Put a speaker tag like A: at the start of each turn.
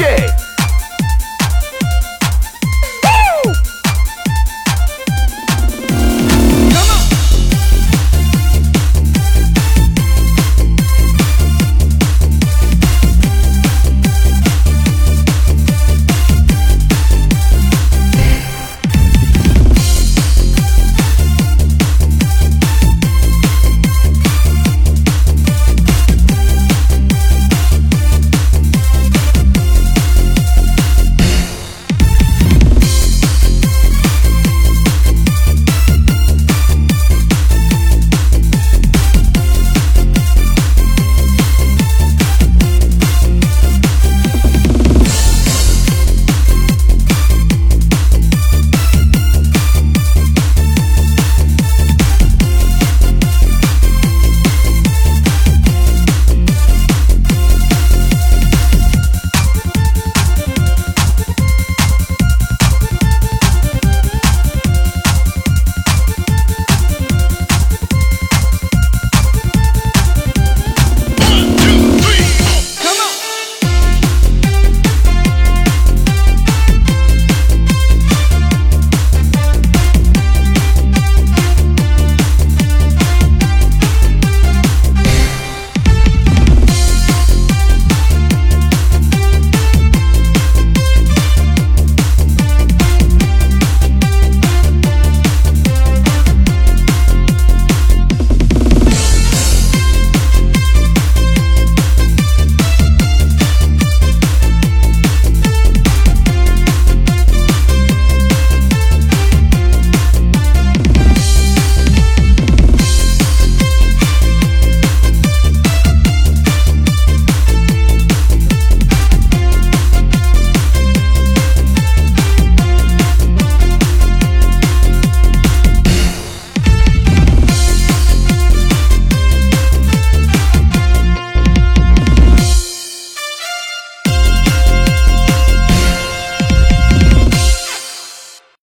A: Okay.